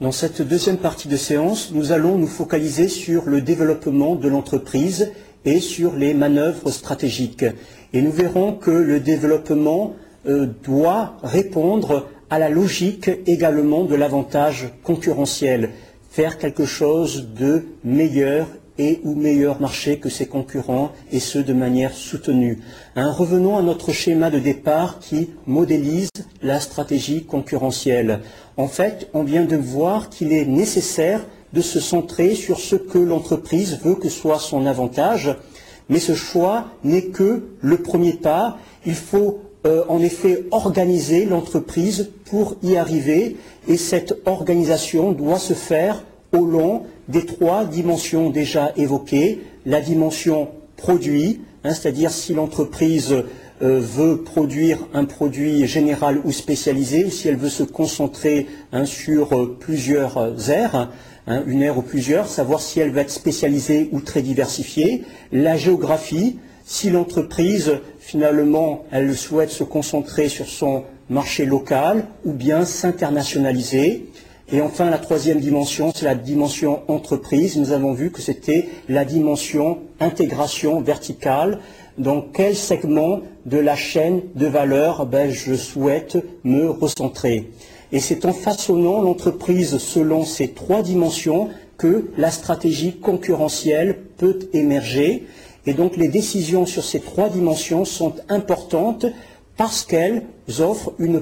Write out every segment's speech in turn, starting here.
Dans cette deuxième partie de séance, nous allons nous focaliser sur le développement de l'entreprise et sur les manœuvres stratégiques. Et nous verrons que le développement euh, doit répondre à la logique également de l'avantage concurrentiel, faire quelque chose de meilleur et ou meilleur marché que ses concurrents, et ce de manière soutenue. Hein, revenons à notre schéma de départ qui modélise la stratégie concurrentielle. En fait, on vient de voir qu'il est nécessaire de se centrer sur ce que l'entreprise veut que soit son avantage, mais ce choix n'est que le premier pas. Il faut euh, en effet organiser l'entreprise pour y arriver, et cette organisation doit se faire au long des trois dimensions déjà évoquées, la dimension produit, hein, c'est-à-dire si l'entreprise euh, veut produire un produit général ou spécialisé, ou si elle veut se concentrer hein, sur euh, plusieurs aires, hein, une aire ou plusieurs, savoir si elle va être spécialisée ou très diversifiée, la géographie, si l'entreprise finalement elle souhaite se concentrer sur son marché local ou bien s'internationaliser, et enfin, la troisième dimension, c'est la dimension entreprise. Nous avons vu que c'était la dimension intégration verticale. Dans quel segment de la chaîne de valeur ben, je souhaite me recentrer Et c'est en façonnant l'entreprise selon ces trois dimensions que la stratégie concurrentielle peut émerger. Et donc les décisions sur ces trois dimensions sont importantes parce qu'elles offrent une,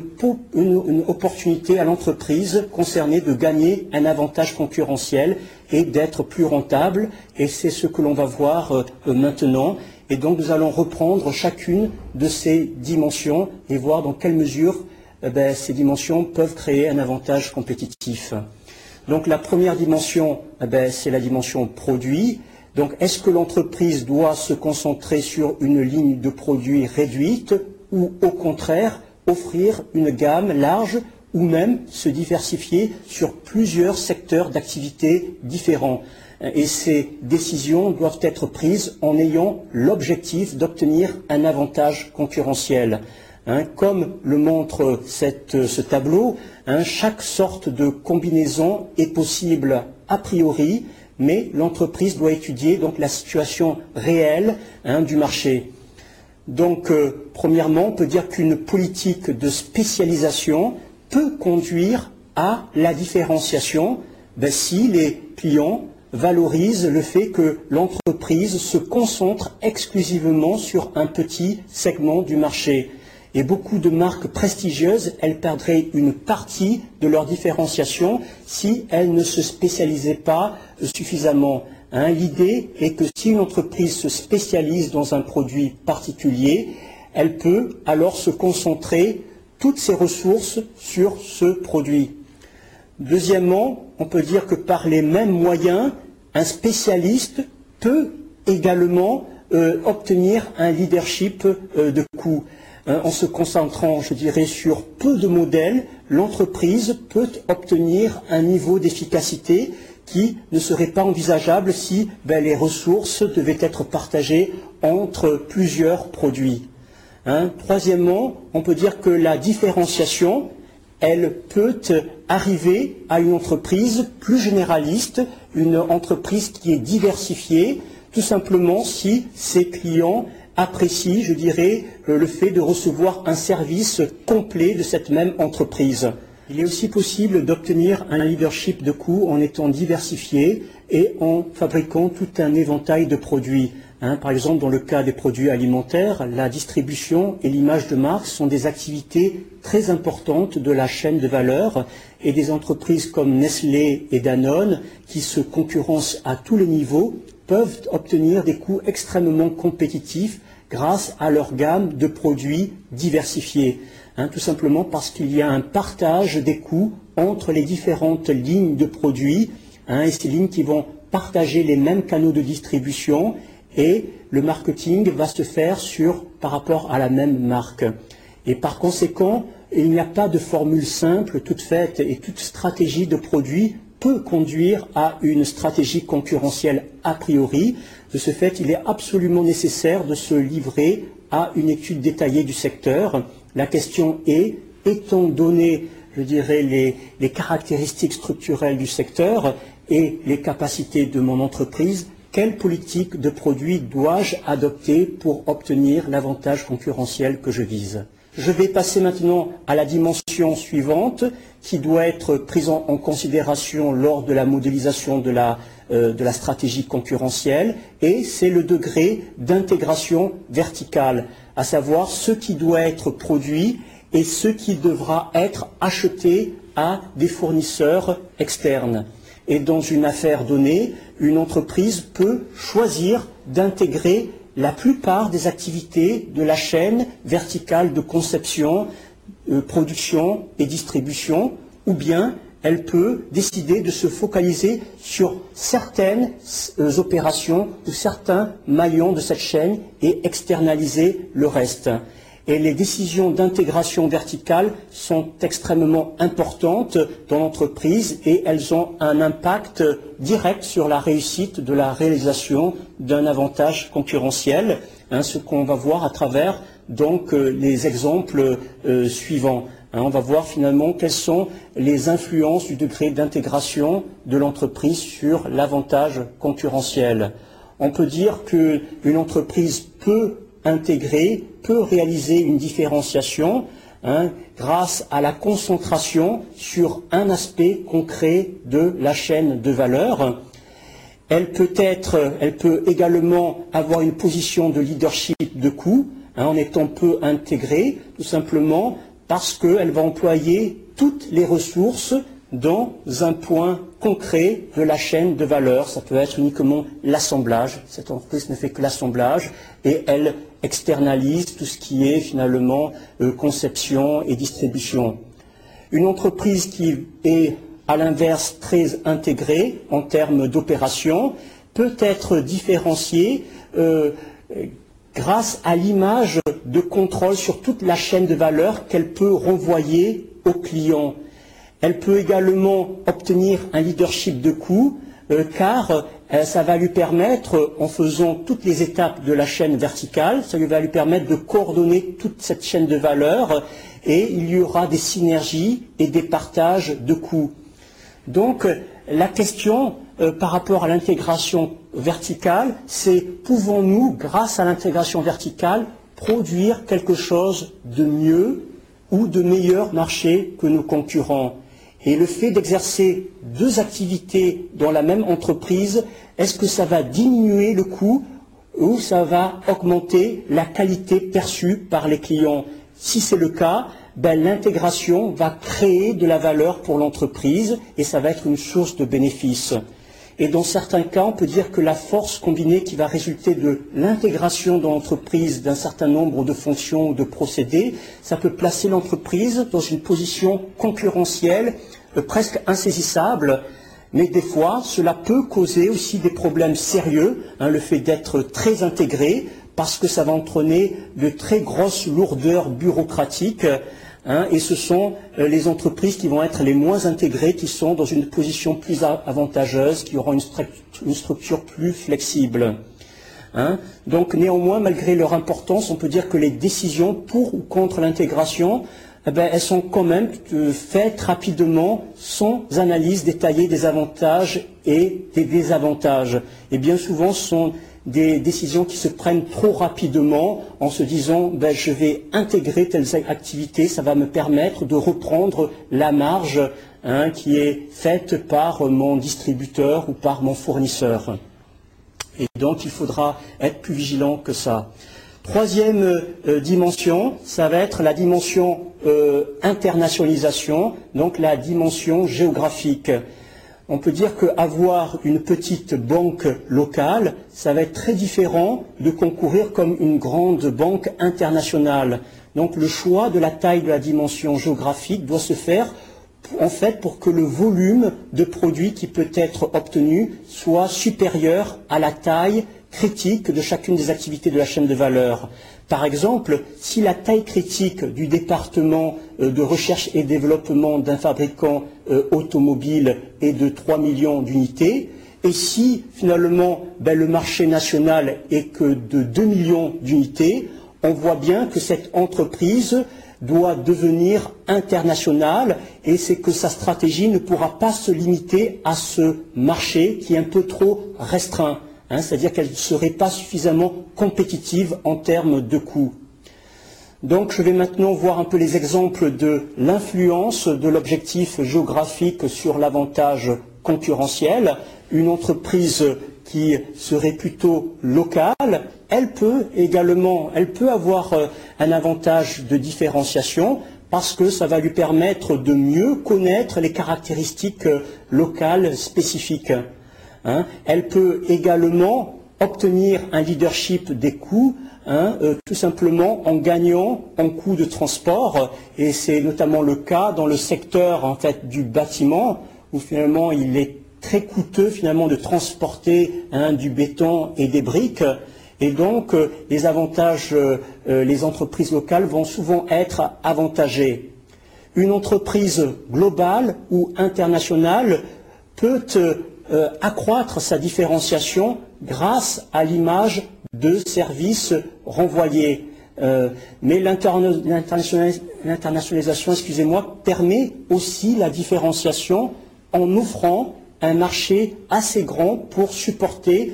opportunité à l'entreprise concernée de gagner un avantage concurrentiel et d'être plus rentable. Et c'est ce que l'on va voir euh, maintenant. Et donc nous allons reprendre chacune de ces dimensions et voir dans quelle mesure eh ben, ces dimensions peuvent créer un avantage compétitif. Donc la première dimension, eh ben, c'est la dimension produit. Donc est-ce que l'entreprise doit se concentrer sur une ligne de produits réduite ou au contraire offrir une gamme large ou même se diversifier sur plusieurs secteurs d'activité différents. Et ces décisions doivent être prises en ayant l'objectif d'obtenir un avantage concurrentiel. Hein, comme le montre ce tableau, hein, chaque sorte de combinaison est possible a priori, mais l'entreprise doit étudier la situation réelle hein, du marché. Donc, euh, premièrement, on peut dire qu'une politique de spécialisation peut conduire à la différenciation ben, si les clients valorisent le fait que l'entreprise se concentre exclusivement sur un petit segment du marché. Et beaucoup de marques prestigieuses, elles perdraient une partie de leur différenciation si elles ne se spécialisaient pas suffisamment. Hein, l'idée est que si une entreprise se spécialise dans un produit particulier, elle peut alors se concentrer toutes ses ressources sur ce produit. Deuxièmement, on peut dire que par les mêmes moyens, un spécialiste peut également euh, obtenir un leadership euh, de coût. Hein, en se concentrant, je dirais, sur peu de modèles, l'entreprise peut obtenir un niveau d'efficacité qui ne serait pas envisageable si ben, les ressources devaient être partagées entre plusieurs produits. Hein. Troisièmement, on peut dire que la différenciation, elle peut arriver à une entreprise plus généraliste, une entreprise qui est diversifiée, tout simplement si ses clients apprécient, je dirais, le fait de recevoir un service complet de cette même entreprise. Il est aussi possible d'obtenir un leadership de coûts en étant diversifié et en fabriquant tout un éventail de produits. Hein, par exemple, dans le cas des produits alimentaires, la distribution et l'image de marque sont des activités très importantes de la chaîne de valeur et des entreprises comme Nestlé et Danone, qui se concurrencent à tous les niveaux, peuvent obtenir des coûts extrêmement compétitifs grâce à leur gamme de produits diversifiés. Hein, tout simplement parce qu'il y a un partage des coûts entre les différentes lignes de produits, hein, et ces lignes qui vont partager les mêmes canaux de distribution, et le marketing va se faire par rapport à la même marque. Et par conséquent, il n'y a pas de formule simple toute faite et toute stratégie de produit peut conduire à une stratégie concurrentielle a priori. De ce fait, il est absolument nécessaire de se livrer à une étude détaillée du secteur la question est, étant donné, je dirais, les, les caractéristiques structurelles du secteur et les capacités de mon entreprise, quelle politique de produit dois-je adopter pour obtenir l'avantage concurrentiel que je vise? Je vais passer maintenant à la dimension suivante qui doit être prise en, considération lors de la modélisation de la, euh, de la stratégie concurrentielle et c'est le degré d'intégration verticale, à savoir ce qui doit être produit et ce qui devra être acheté à des fournisseurs externes. Et dans une affaire donnée, une entreprise peut choisir d'intégrer la plupart des activités de la chaîne verticale de conception, euh, production et distribution, ou bien elle peut décider de se focaliser sur certaines euh, opérations ou certains maillons de cette chaîne et externaliser le reste et les décisions d'intégration verticale sont extrêmement importantes dans l'entreprise et elles ont un impact direct sur la réussite de la réalisation d'un avantage concurrentiel, hein, ce qu'on va voir à travers euh, les exemples euh, suivants. Hein. on va voir finalement quelles sont les influences du degré d'intégration de l'entreprise sur l'avantage concurrentiel. On peut dire qu'une entreprise peut intégrer peut réaliser une différenciation hein, grâce à la concentration sur un aspect concret de la chaîne de valeur. Elle peut, être, elle peut également avoir une position de leadership de coût hein, en étant peu intégrée, tout simplement parce qu'elle va employer toutes les ressources dans un point concret de la chaîne de valeur. Ça peut être uniquement l'assemblage. Cette entreprise ne fait que l'assemblage et elle externalise tout ce qui est finalement euh, conception et distribution. Une entreprise qui est à l'inverse très intégrée en termes d'opération peut être différenciée euh, grâce à l'image de contrôle sur toute la chaîne de valeur qu'elle peut renvoyer aux clients. Elle peut également obtenir un leadership de coût euh, car euh, ça va lui permettre, en faisant toutes les étapes de la chaîne verticale, ça va lui permettre de coordonner toute cette chaîne de valeur et il y aura des synergies et des partages de coûts. Donc la question euh, par rapport à l'intégration verticale, c'est pouvons-nous, grâce à l'intégration verticale, produire quelque chose de mieux ou de meilleur marché que nos concurrents? Et le fait d'exercer deux activités dans la même entreprise, est-ce que ça va diminuer le coût ou ça va augmenter la qualité perçue par les clients? Si c'est le cas, ben, l'intégration va créer de la valeur pour l'entreprise et ça va être une source de bénéfices. Et dans certains cas, on peut dire que la force combinée qui va résulter de l'intégration dans l'entreprise d'un certain nombre de fonctions ou de procédés, ça peut placer l'entreprise dans une position concurrentielle euh, presque insaisissable. Mais des fois, cela peut causer aussi des problèmes sérieux, hein, le fait d'être très intégré, parce que ça va entraîner de très grosses lourdeurs bureaucratiques Hein, et ce sont euh, les entreprises qui vont être les moins intégrées, qui sont dans une position plus avantageuse, qui auront une, structure plus flexible. Hein. Donc néanmoins, malgré leur importance, on peut dire que les décisions pour ou contre l'intégration, eh ben, elles sont quand même euh, faites rapidement, sans analyse détaillée des avantages et des désavantages. Et bien souvent, ce sont des décisions qui se prennent trop rapidement en se disant ben, je vais intégrer telle activité, ça va me permettre de reprendre la marge hein, qui est faite par mon distributeur ou par mon fournisseur. Et donc il faudra être plus vigilant que ça. Troisième euh, dimension, ça va être la dimension euh, internationalisation, donc la dimension géographique on peut dire qu'avoir une petite banque locale, ça va être très différent de concourir comme une grande banque internationale. Donc le choix de la taille de la dimension géographique doit se faire en fait pour que le volume de produits qui peut être obtenu soit supérieur à la taille critique de chacune des activités de la chaîne de valeur. Par exemple, si la taille critique du département euh, de recherche et développement d'un fabricant euh, automobile est de 3 millions d'unités, et si finalement ben, le marché national est que de 2 millions d'unités, on voit bien que cette entreprise doit devenir internationale et c'est que sa stratégie ne pourra pas se limiter à ce marché qui est un peu trop restreint, hein, c'est-à-dire qu'elle ne serait pas suffisamment compétitive en termes de coûts. Donc je vais maintenant voir un peu les exemples de l'influence de l'objectif géographique sur l'avantage concurrentiel. Une entreprise qui serait plutôt locale, elle peut également, elle peut avoir euh, un avantage de différenciation parce que ça va lui permettre de mieux connaître les caractéristiques euh, locales spécifiques. Hein. Elle peut également obtenir un leadership des coûts Hein, euh, tout simplement en gagnant en coût de transport, et c'est notamment le cas dans le secteur en du bâtiment, où finalement il est très coûteux de transporter hein, du béton et des briques. Et donc, euh, les avantages, euh, les entreprises locales vont souvent être avantagées. Une entreprise globale ou internationale peut accroître sa différenciation grâce à l'image de services renvoyés. Euh, mais l'internationalisation, permet aussi la différenciation en offrant un marché assez grand pour supporter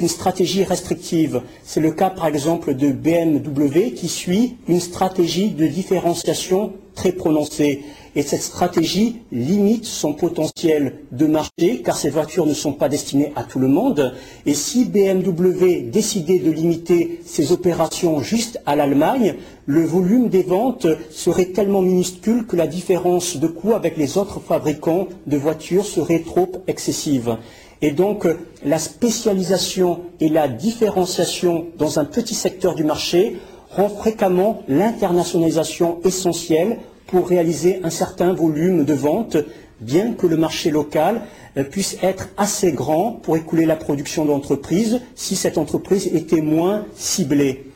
une stratégie restrictive. C'est le cas par exemple de BMW qui suit une stratégie de différenciation très prononcée. Et cette stratégie limite son potentiel de marché, car ces voitures ne sont pas destinées à tout le monde. Et si BMW décidait de limiter ses opérations juste à l'Allemagne, le volume des ventes serait tellement minuscule que la différence de coût avec les autres fabricants de voitures serait trop excessive. Et donc, la spécialisation et la différenciation dans un petit secteur du marché rend fréquemment l'internationalisation essentielle pour réaliser un certain volume de vente, bien que le marché local euh, puisse être assez grand pour écouler la production d'entreprise si cette entreprise était moins ciblée.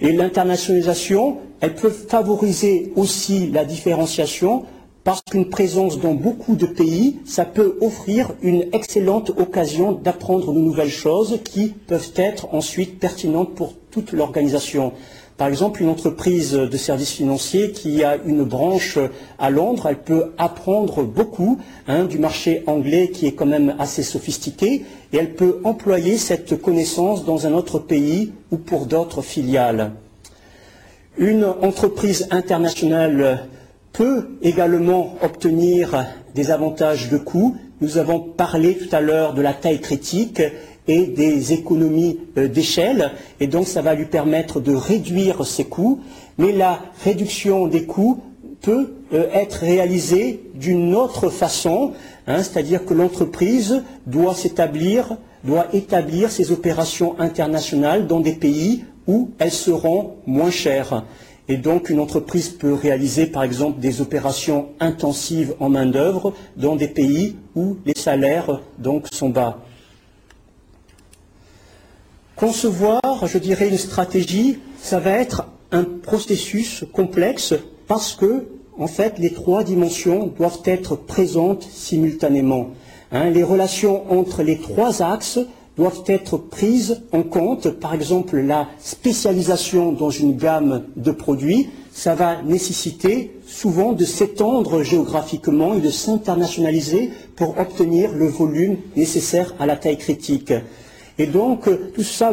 Et l'internationalisation, elle peut favoriser aussi la différenciation parce qu'une présence dans beaucoup de pays, ça peut offrir une excellente occasion d'apprendre de nouvelles choses qui peuvent être ensuite pertinentes pour toute l'organisation. Par exemple, une entreprise de services financiers qui a une branche à Londres, elle peut apprendre beaucoup hein, du marché anglais qui est quand même assez sophistiqué et elle peut employer cette connaissance dans un autre pays ou pour d'autres filiales. Une entreprise internationale peut également obtenir des avantages de coût. Nous avons parlé tout à l'heure de la taille critique et des économies euh, d'échelle, et donc ça va lui permettre de réduire ses coûts, mais la réduction des coûts peut euh, être réalisée d'une autre façon, hein, c'est-à-dire que l'entreprise doit s'établir, doit établir ses opérations internationales dans des pays où elles seront moins chères. Et donc une entreprise peut réaliser par exemple des opérations intensives en main-d'œuvre dans des pays où les salaires sont bas. Concevoir, je dirais, une stratégie, ça va être un processus complexe parce que, en fait, les trois dimensions doivent être présentes simultanément. Hein. les relations entre les trois axes doivent être prises en compte. Par exemple, la spécialisation dans une gamme de produits, ça va nécessiter souvent de s'étendre géographiquement et de s'internationaliser pour obtenir le volume nécessaire à la taille critique. Et donc, tout ça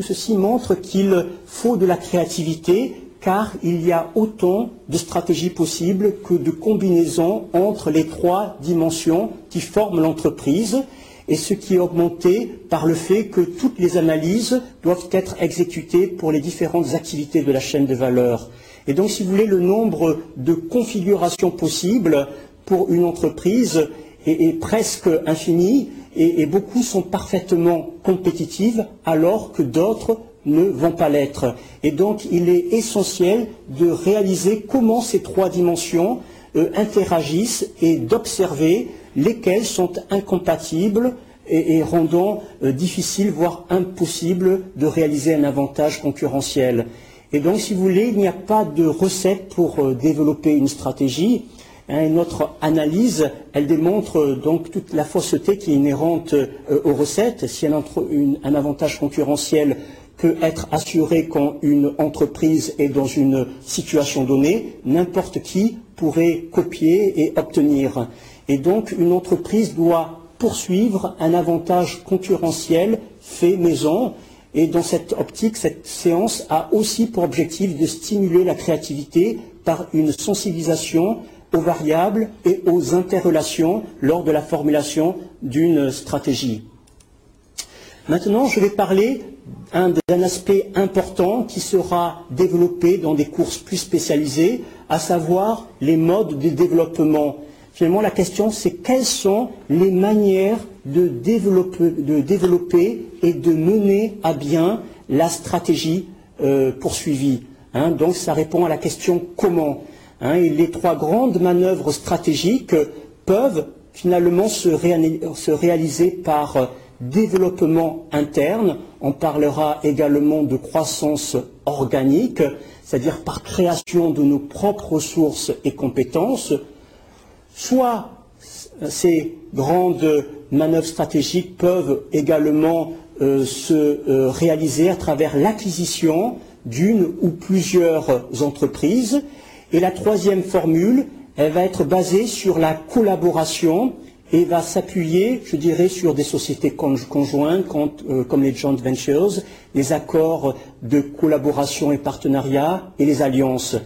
ceci montre qu'il faut de la créativité, car il y a autant de stratégies possibles que de combinaisons entre les trois dimensions qui forment l'entreprise, et ce qui est augmenté par le fait que toutes les analyses doivent être exécutées pour les différentes activités de la chaîne de valeur. Et donc, si vous voulez, le nombre de configurations possibles pour une entreprise est, presque infini, et, beaucoup sont parfaitement compétitives alors que d'autres ne vont pas l'être. Et donc il est essentiel de réaliser comment ces trois dimensions euh, interagissent et d'observer lesquelles sont incompatibles et, rendant euh, difficile, voire impossible, de réaliser un avantage concurrentiel. Et donc, si vous voulez, il n'y a pas de recette pour euh, développer une stratégie. Hein, notre analyse, elle démontre euh, donc toute la fausseté qui est inhérente aux recettes. Si un avantage concurrentiel, peut être assuré quand une entreprise est dans une situation donnée, n'importe qui pourrait copier et obtenir. Et donc une entreprise doit poursuivre un avantage concurrentiel fait maison. Et dans cette optique, cette séance a aussi pour objectif de stimuler la créativité par une sensibilisation aux variables et aux interrelations lors de la formulation d'une stratégie. Maintenant, je vais parler d'un aspect important qui sera développé dans des courses plus spécialisées, à savoir les modes de développement. Finalement, la question, c'est quelles sont les manières de développer, et de mener à bien la stratégie euh, poursuivie. Hein. donc, ça répond à la question comment. Hein. et les trois grandes manœuvres stratégiques peuvent finalement se, se réaliser par développement interne, on parlera également de croissance organique, c'est-à-dire par création de nos propres ressources et compétences, soit ces grandes manœuvres stratégiques peuvent également euh, se euh, réaliser à travers l'acquisition d'une ou plusieurs entreprises. Et la troisième formule, elle va être basée sur la collaboration et va s'appuyer, je dirais, sur des sociétés conjointes euh, comme les joint ventures, les accords de collaboration et partenariat et les alliances.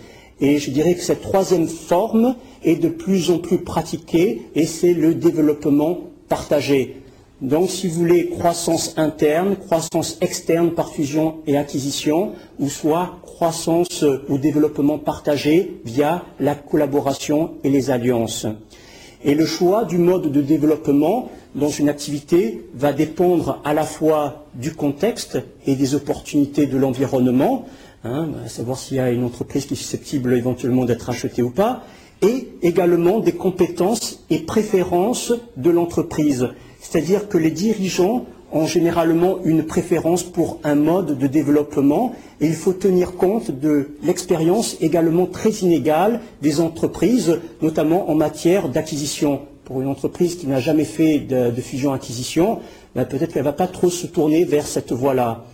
Et je dirais que cette troisième forme est de plus en plus pratiquée et c'est le développement partagé. Donc, si vous voulez, croissance interne, croissance externe par fusion et acquisition, ou soit croissance ou développement partagé via la collaboration et les alliances. Et le choix du mode de développement dans une activité va dépendre à la fois du contexte et des opportunités de l'environnement, hein, à savoir s'il y a une entreprise qui est susceptible éventuellement d'être achetée ou pas, et également des compétences et préférences de l'entreprise. C'est-à-dire que les dirigeants ont généralement une préférence pour un mode de développement et il faut tenir compte de l'expérience également très inégale des entreprises, notamment en matière d'acquisition. Pour une entreprise qui n'a jamais fait de, fusion-acquisition, ben, peut-être qu'elle ne va pas trop se tourner vers cette voie-là.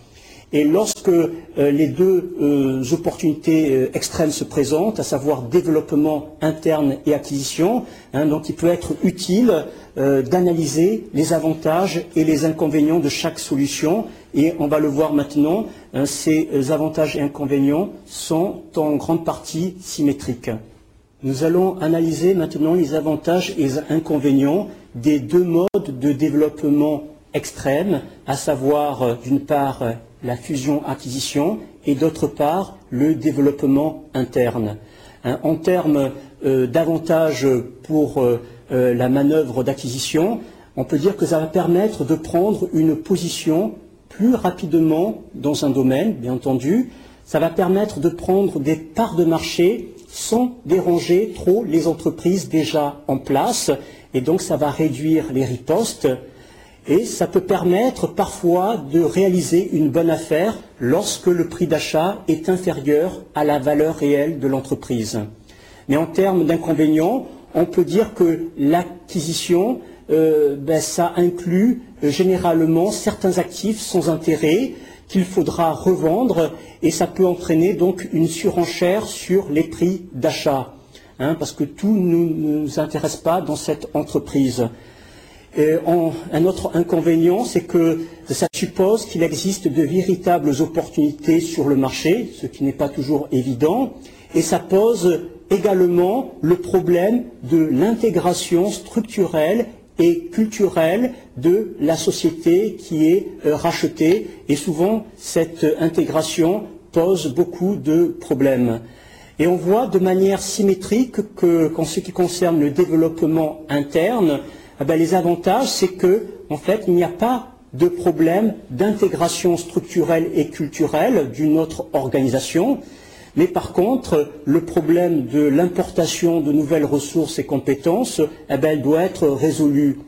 Et lorsque euh, les deux euh, opportunités euh, extrêmes se présentent, à savoir développement interne et acquisition, hein, donc il peut être utile d'analyser les avantages et les inconvénients de chaque solution. Et on va le voir maintenant, hein, ces avantages et inconvénients sont en grande partie symétriques. Nous allons analyser maintenant les avantages et les inconvénients des deux modes de développement extrêmes, à savoir d'une part la fusion-acquisition et d'autre part le développement interne. Hein, en termes euh, d'avantages pour euh, euh, la manœuvre d'acquisition, on peut dire que ça va permettre de prendre une position plus rapidement dans un domaine, bien entendu. Ça va permettre de prendre des parts de marché sans déranger trop les entreprises déjà en place. Et donc ça va réduire les ripostes et ça peut permettre parfois de réaliser une bonne affaire lorsque le prix d'achat est inférieur à la valeur réelle de l'entreprise. Mais en termes d'inconvénients, on peut dire que l'acquisition, euh, ben, ça inclut euh, généralement certains actifs sans intérêt qu'il faudra revendre et ça peut entraîner donc une surenchère sur les prix d'achat, hein, parce que tout ne nous intéresse pas dans cette entreprise un autre inconvénient, c'est que ça suppose qu'il existe de véritables opportunités sur le marché, ce qui n'est pas toujours évident, et ça pose également le problème de l'intégration structurelle et culturelle de la société qui est euh, rachetée, et souvent cette intégration pose beaucoup de problèmes. Et on voit de manière symétrique qu'en ce qui concerne le développement interne, ah ben, les avantages, c'est que, en fait, il n'y a pas de problème d'intégration structurelle et culturelle d'une autre organisation, mais par contre, le problème de l'importation de nouvelles ressources et compétences, eh ben, elle doit être résolu.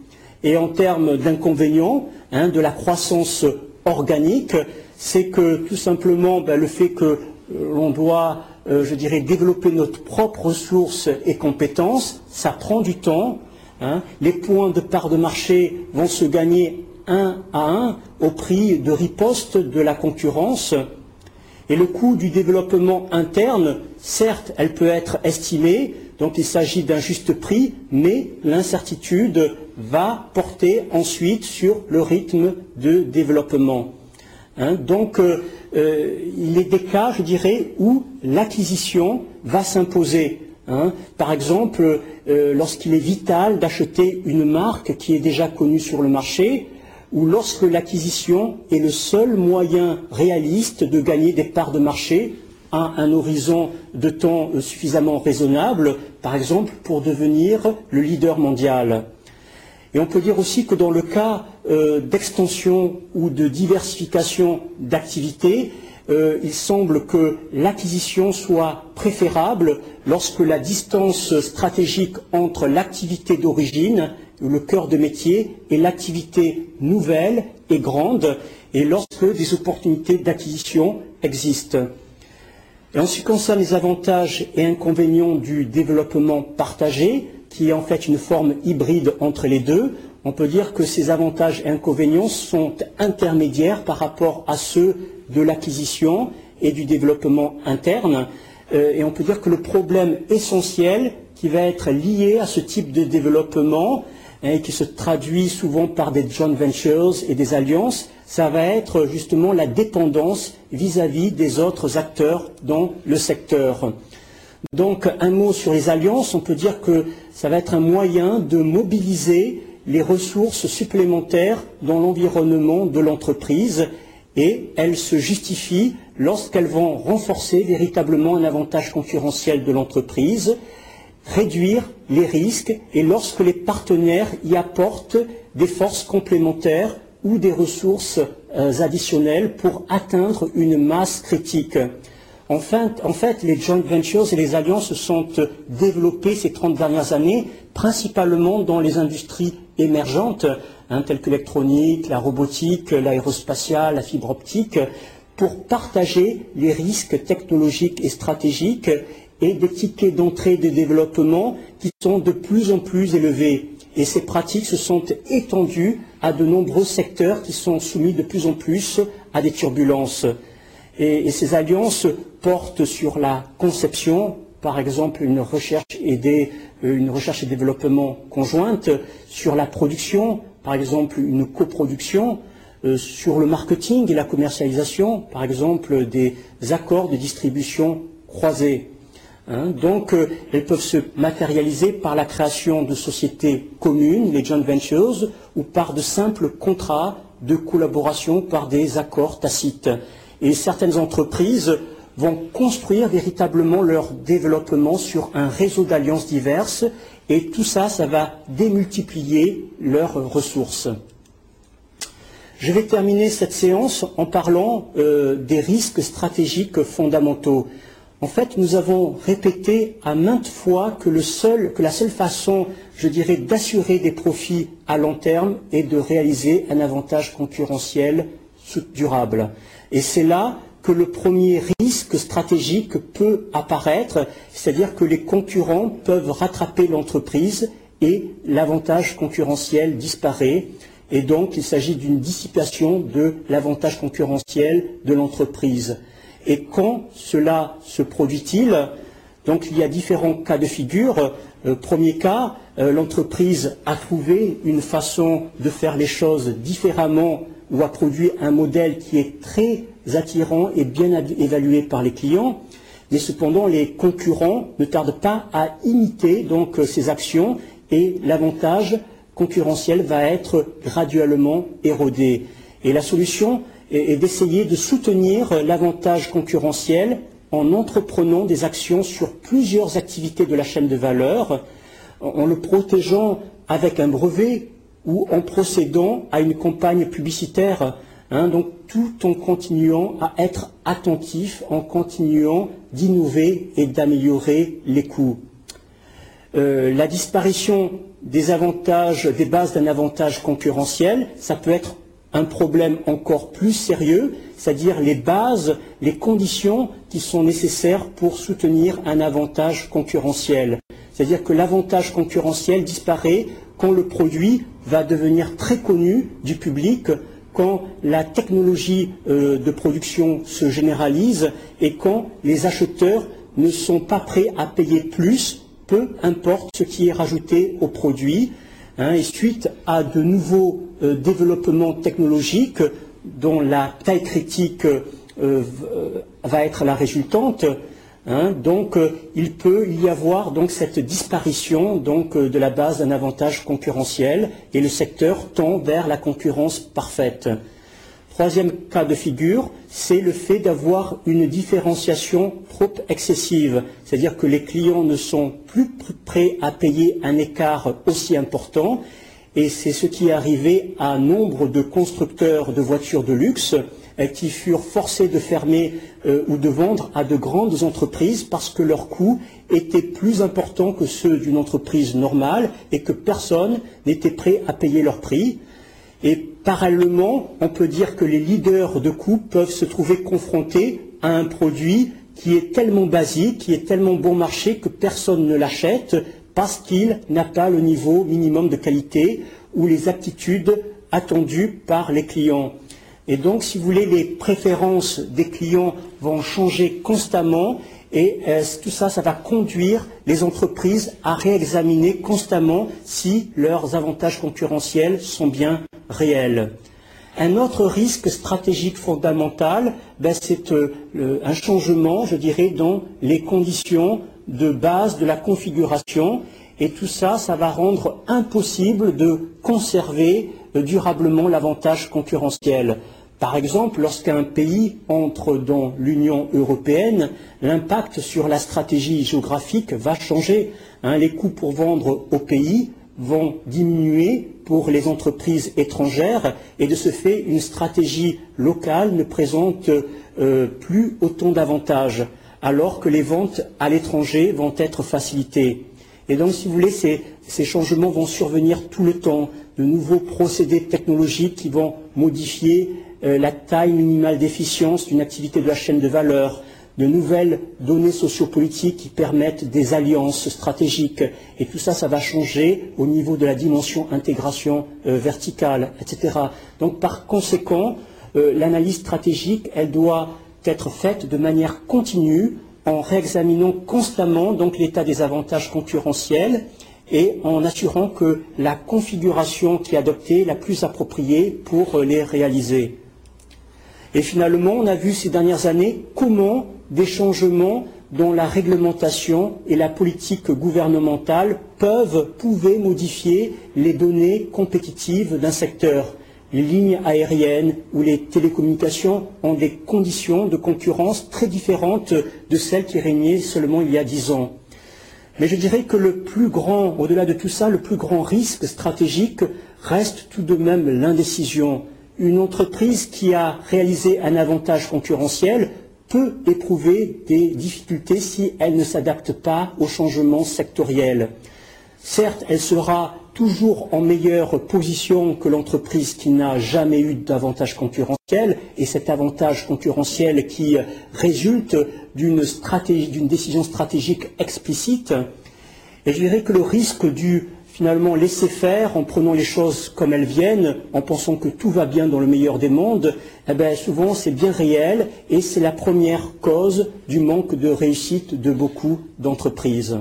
Et en termes d'inconvénients, hein, de la croissance organique, c'est que tout simplement ben, le fait que euh, l'on doit, euh, je dirais, développer notre propre ressources et compétences, ça prend du temps, Hein. les points de part de marché vont se gagner un à un au prix de riposte de la concurrence. Et le coût du développement interne, certes, elle peut être estimée, donc il s'agit d'un juste prix, mais l'incertitude va porter ensuite sur le rythme de développement. Hein, donc euh, euh, il est des cas, je dirais, où l'acquisition va s'imposer. Hein. Par exemple, euh, lorsqu'il est vital d'acheter une marque qui est déjà connue sur le marché, ou lorsque l'acquisition est le seul moyen réaliste de gagner des parts de marché à un horizon de temps suffisamment raisonnable, par exemple pour devenir le leader mondial. Et on peut dire aussi que dans le cas euh, d'extension ou de diversification d'activités, euh, il semble que l'acquisition soit préférable lorsque la distance stratégique entre l'activité d'origine, le cœur de métier, et l'activité nouvelle est grande, et lorsque des opportunités d'acquisition existent. En ce qui concerne les avantages et inconvénients du développement partagé, qui est en fait une forme hybride entre les deux, on peut dire que ces avantages et inconvénients sont intermédiaires par rapport à ceux de l'acquisition et du développement interne. Euh, et on peut dire que le problème essentiel qui va être lié à ce type de développement hein, et qui se traduit souvent par des joint ventures et des alliances, ça va être justement la dépendance vis-à-vis -vis des autres acteurs dans le secteur. Donc un mot sur les alliances, on peut dire que ça va être un moyen de mobiliser les ressources supplémentaires dans l'environnement de l'entreprise et elles se justifient lorsqu'elles vont renforcer véritablement un avantage concurrentiel de l'entreprise, réduire les risques et lorsque les partenaires y apportent des forces complémentaires ou des ressources euh, additionnelles pour atteindre une masse critique. En fait, les joint ventures et les alliances se sont développées ces 30 dernières années, principalement dans les industries émergentes, hein, telles que l'électronique, la robotique, l'aérospatiale, la fibre optique, pour partager les risques technologiques et stratégiques et des tickets d'entrée de développement qui sont de plus en plus élevés. Et ces pratiques se sont étendues à de nombreux secteurs qui sont soumis de plus en plus à des turbulences. Et, ces alliances portent sur la conception, par exemple une recherche et, euh, une recherche et développement conjointe, sur la production, par exemple une coproduction, euh, sur le marketing et la commercialisation, par exemple des accords de distribution croisés. Hein. donc, euh, elles peuvent se matérialiser par la création de sociétés communes, les joint ventures, ou par de simples contrats de collaboration par des accords tacites. Et certaines entreprises vont construire véritablement leur développement sur un réseau d'alliances diverses et tout ça, ça va démultiplier leurs ressources. Je vais terminer cette séance en parlant euh, des risques stratégiques fondamentaux. En fait, nous avons répété à maintes fois que, que la seule façon, je dirais, d'assurer des profits à long terme est de réaliser un avantage concurrentiel durable. Et c'est là que le premier risque stratégique peut apparaître, c'est-à-dire que les concurrents peuvent rattraper l'entreprise et l'avantage concurrentiel disparaît. Et donc, il s'agit d'une dissipation de l'avantage concurrentiel de l'entreprise. Et quand cela se produit-il? Donc, il y a différents cas de figure. Euh, premier cas, euh, l'entreprise a trouvé une façon de faire les choses différemment ou a produit un modèle qui est très attirant et bien évalué par les clients, mais cependant les concurrents ne tardent pas à imiter euh, ces actions et l'avantage concurrentiel va être graduellement érodé. Et la solution est, d'essayer de soutenir euh, l'avantage concurrentiel en entreprenant des actions sur plusieurs activités de la chaîne de valeur, en le protégeant avec un brevet ou en procédant à une campagne publicitaire, hein, donc tout en continuant à être attentif, en continuant d'innover et d'améliorer les coûts. Euh, la disparition des avantages, des bases d'un avantage concurrentiel, ça peut être un problème encore plus sérieux, c'est-à-dire les bases, les conditions qui sont nécessaires pour soutenir un avantage concurrentiel. C'est-à-dire que l'avantage concurrentiel disparaît quand le produit va devenir très connu du public, quand la technologie euh, de production se généralise et quand les acheteurs ne sont pas prêts à payer plus, peu importe ce qui est rajouté au produit. Hein, et suite à de nouveaux euh, développements technologiques dont la taille critique euh, va être la résultante, Hein, donc euh, il peut y avoir cette disparition euh, de la base d'un avantage concurrentiel et le secteur tend vers la concurrence parfaite. Troisième cas de figure, c'est le fait d'avoir une différenciation trop excessive, c'est-à-dire que les clients ne sont plus prêts à payer un écart aussi important, et c'est ce qui est arrivé à nombre de constructeurs de voitures de luxe qui furent forcés de fermer euh, ou de vendre à de grandes entreprises parce que leurs coûts étaient plus importants que ceux d'une entreprise normale et que personne n'était prêt à payer leur prix. Et parallèlement, on peut dire que les leaders de coûts peuvent se trouver confrontés à un produit qui est tellement basique, qui est tellement bon marché que personne ne l'achète parce qu'il n'a pas le niveau minimum de qualité ou les aptitudes attendues par les clients. Et donc, si vous voulez, les préférences des clients vont changer constamment et euh, tout ça, ça va conduire les entreprises à réexaminer constamment si leurs avantages concurrentiels sont bien réels. Un autre risque stratégique fondamental, ben, c'est euh, un changement, je dirais, dans les conditions de base de la configuration. Et tout ça, ça va rendre impossible de conserver durablement l'avantage concurrentiel. Par exemple, lorsqu'un pays entre dans l'Union européenne, l'impact sur la stratégie géographique va changer. Hein. les coûts pour vendre au pays vont diminuer pour les entreprises étrangères et de ce fait, une stratégie locale ne présente euh, plus autant d'avantages, alors que les ventes à l'étranger vont être facilitées. Et donc, si vous voulez, ces changements vont survenir tout le temps de nouveaux procédés technologiques qui vont modifier euh, la taille minimale d'efficience d'une activité de la chaîne de valeur, de nouvelles données sociopolitiques qui permettent des alliances stratégiques. Et tout ça, ça va changer au niveau de la dimension intégration euh, verticale, etc. Donc, par conséquent, euh, l'analyse stratégique, elle doit être faite de manière continue en réexaminant constamment l'état des avantages concurrentiels et en assurant que la configuration qui est adoptée est la plus appropriée pour les réaliser. Et finalement, on a vu ces dernières années comment des changements dans la réglementation et la politique gouvernementale peuvent, pouvaient modifier les données compétitives d'un secteur. Les lignes aériennes ou les télécommunications ont des conditions de concurrence très différentes de celles qui régnaient seulement il y a dix ans. Mais je dirais que le plus grand, au-delà de tout ça, le plus grand risque stratégique reste tout de même l'indécision. Une entreprise qui a réalisé un avantage concurrentiel peut éprouver des difficultés si elle ne s'adapte pas aux changements sectoriels. Certes, elle sera toujours en meilleure position que l'entreprise qui n'a jamais eu d'avantage concurrentiel, et cet avantage concurrentiel qui résulte d'une décision stratégique explicite. Et je dirais que le risque du finalement laisser faire en prenant les choses comme elles viennent, en pensant que tout va bien dans le meilleur des mondes, eh bien, souvent c'est bien réel et c'est la première cause du manque de réussite de beaucoup d'entreprises.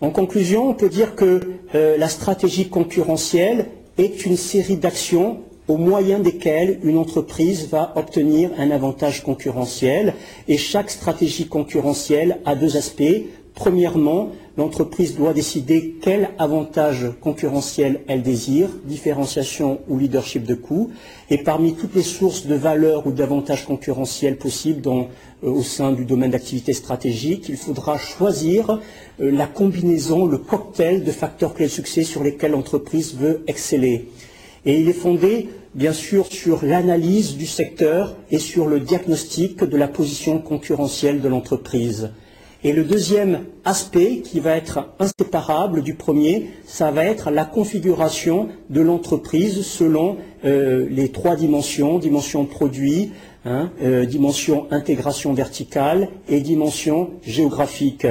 En conclusion, on peut dire que euh, la stratégie concurrentielle est une série d'actions au moyen desquelles une entreprise va obtenir un avantage concurrentiel. Et chaque stratégie concurrentielle a deux aspects. Premièrement, l'entreprise doit décider quel avantage concurrentiel elle désire, différenciation ou leadership de coût. Et parmi toutes les sources de valeur ou d'avantages concurrentiels possibles euh, au sein du domaine d'activité stratégique, il faudra choisir euh, la combinaison, le cocktail de facteurs clés de succès sur lesquels l'entreprise veut exceller. Et il est fondé, bien sûr, sur l'analyse du secteur et sur le diagnostic de la position concurrentielle de l'entreprise. Et le deuxième aspect qui va être inséparable du premier, ça va être la configuration de l'entreprise selon euh, les trois dimensions, dimension produit, hein, euh, dimension intégration verticale et dimension géographique.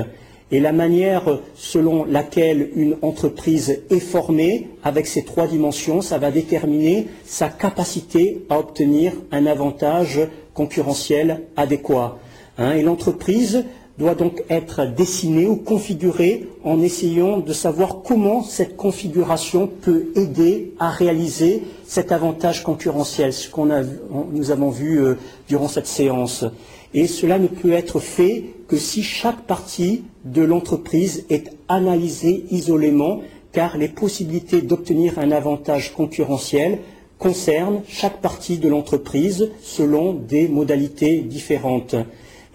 Et la manière selon laquelle une entreprise est formée, avec ces trois dimensions, ça va déterminer sa capacité à obtenir un avantage concurrentiel adéquat. Hein. et l'entreprise doit donc être dessinée ou configurée en essayant de savoir comment cette configuration peut aider à réaliser cet avantage concurrentiel, ce qu'on a, nous avons vu euh, durant cette séance. Et cela ne peut être fait que si chaque partie de l'entreprise est analysée isolément, car les possibilités d'obtenir un avantage concurrentiel concernent chaque partie de l'entreprise selon des modalités différentes.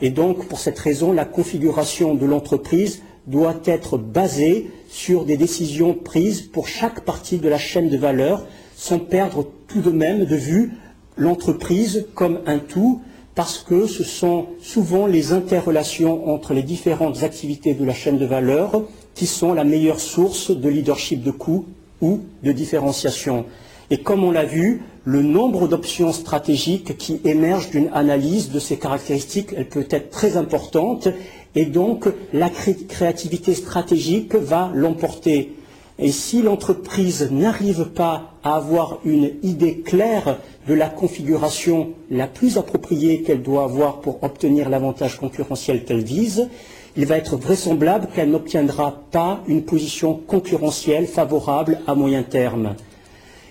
Et donc, pour cette raison, la configuration de l'entreprise doit être basée sur des décisions prises pour chaque partie de la chaîne de valeur, sans perdre tout de même de vue l'entreprise comme un tout, parce que ce sont souvent les interrelations entre les différentes activités de la chaîne de valeur qui sont la meilleure source de leadership de coût ou de différenciation. Et comme on l'a vu, le nombre d'options stratégiques qui émergent d'une analyse de ces caractéristiques, elle peut être très importante, et donc la créativité stratégique va l'emporter. Et si l'entreprise n'arrive pas à avoir une idée claire de la configuration la plus appropriée qu'elle doit avoir pour obtenir l'avantage concurrentiel qu'elle vise, il va être vraisemblable qu'elle n'obtiendra pas une position concurrentielle favorable à moyen terme.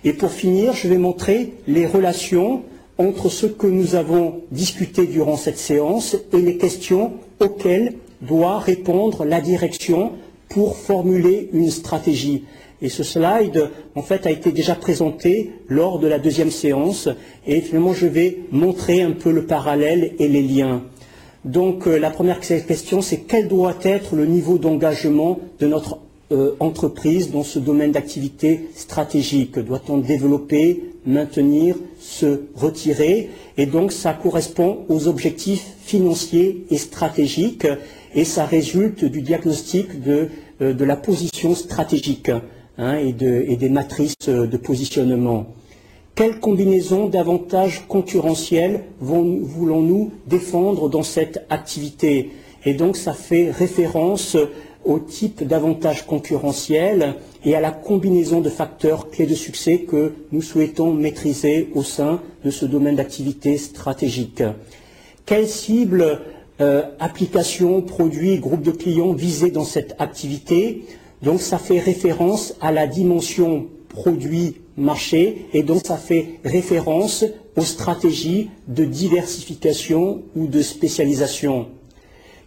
Et pour finir, je vais montrer les relations entre ce que nous avons discuté durant cette séance et les questions auxquelles doit répondre la direction pour formuler une stratégie. Et ce slide, en fait, a été déjà présenté lors de la deuxième séance. Et finalement, je vais montrer un peu le parallèle et les liens. Donc, euh, la première question, c'est quel doit être le niveau d'engagement de notre euh, entreprise dans ce domaine d'activité stratégique Doit-on développer, maintenir, se retirer? Et donc, ça correspond aux objectifs financiers et stratégiques. Et ça résulte du diagnostic de, euh, la position stratégique. Hein, et, des matrices euh, de positionnement. Quelle combinaison d'avantages concurrentiels voulons-nous défendre dans cette activité? Et donc ça fait référence au type d'avantages concurrentiels et à la combinaison de facteurs clés de succès que nous souhaitons maîtriser au sein de ce domaine d'activité stratégique. Quelle cible, euh, applications, produits, groupes de clients visés dans cette activité? Donc ça fait référence à la dimension produit-marché et donc ça fait référence aux stratégies de diversification ou de spécialisation.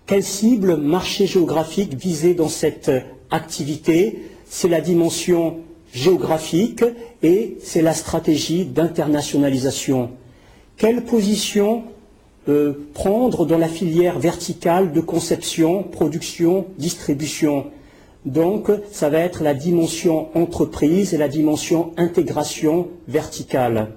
Quelle cible marché géographique visée dans cette activité? C'est la dimension géographique et c'est la stratégie d'internationalisation. Quelle position euh, prendre dans la filière verticale de conception, production, distribution? Donc, ça va être la dimension entreprise et la dimension intégration verticale.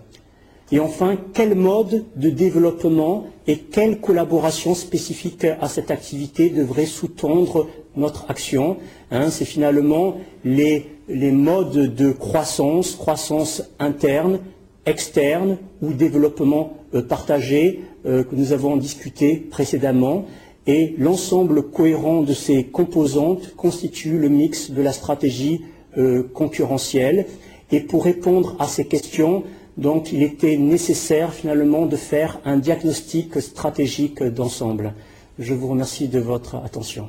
Et enfin, quel mode de développement et quelle collaboration spécifique à cette activité devrait sous-tendre notre action hein, C'est finalement les, modes de croissance, croissance interne, externe ou développement euh, partagé euh, que nous avons discuté précédemment et l'ensemble cohérent de ces composantes constitue le mix de la stratégie euh, concurrentielle. Et pour répondre à ces questions, donc, il était nécessaire finalement de faire un diagnostic stratégique d'ensemble. Je vous remercie de votre attention.